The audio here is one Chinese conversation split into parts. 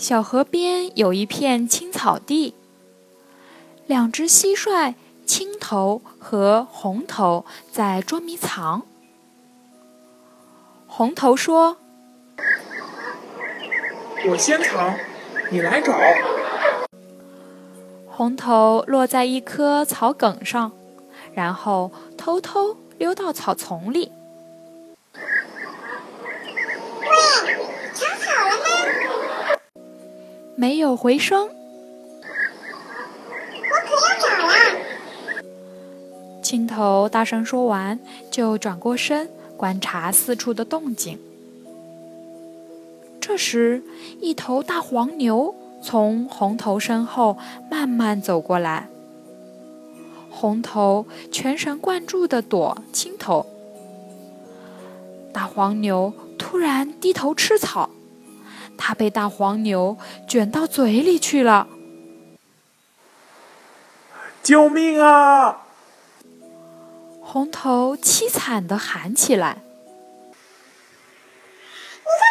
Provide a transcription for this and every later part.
小河边有一片青草地，两只蟋蟀青头和红头在捉迷藏。红头说：“我先藏，你来找。”红头落在一棵草梗上，然后偷偷溜到草丛里。没有回声。我可要找了。青头大声说完，就转过身观察四处的动静。这时，一头大黄牛从红头身后慢慢走过来。红头全神贯注地躲青头。大黄牛突然低头吃草。它被大黄牛卷到嘴里去了！救命啊！红头凄惨的喊起来：“你在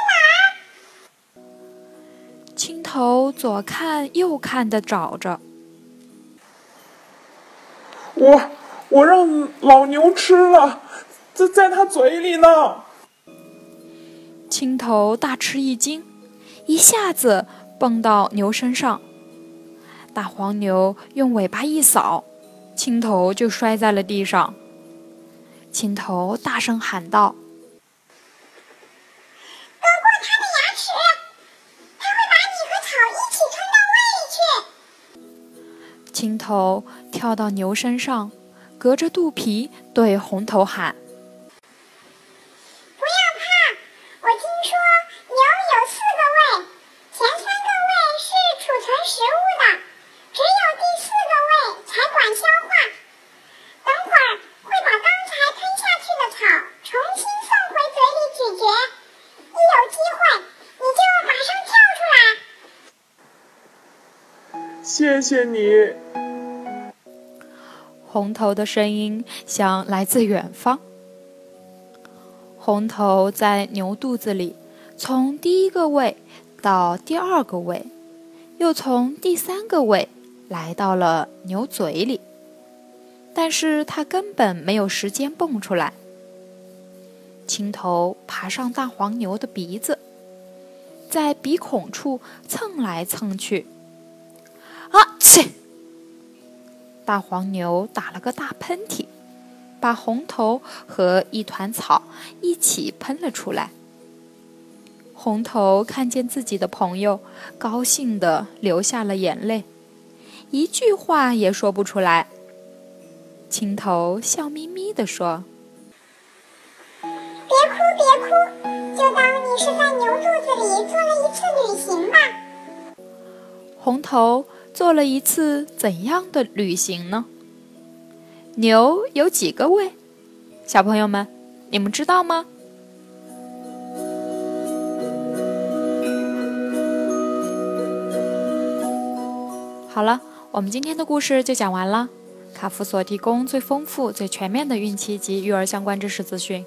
哪？”青头左看右看的找着。我我让老牛吃了，在在他嘴里呢。青头大吃一惊。一下子蹦到牛身上，大黄牛用尾巴一扫，青头就摔在了地上。青头大声喊道：“割过它的牙齿，它会把你和草一起吞到胃里去。”青头跳到牛身上，隔着肚皮对红头喊。谢谢你，红头的声音像来自远方。红头在牛肚子里，从第一个胃到第二个胃，又从第三个胃来到了牛嘴里，但是它根本没有时间蹦出来。青头爬上大黄牛的鼻子，在鼻孔处蹭来蹭去。啊！切！大黄牛打了个大喷嚏，把红头和一团草一起喷了出来。红头看见自己的朋友，高兴的流下了眼泪，一句话也说不出来。青头笑眯眯地说：“别哭，别哭，就当你是在牛肚子里做了一次旅行吧。”红头。做了一次怎样的旅行呢？牛有几个胃？小朋友们，你们知道吗？好了，我们今天的故事就讲完了。卡夫所提供最丰富、最全面的孕期及育儿相关知识资讯，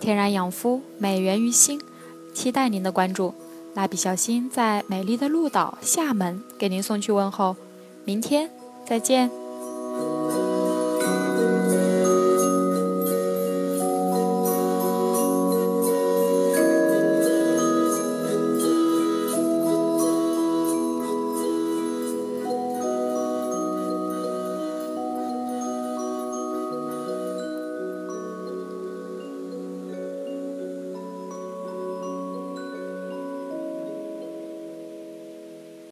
天然养肤，美源于心，期待您的关注。蜡笔小新在美丽的鹭岛厦门给您送去问候，明天再见。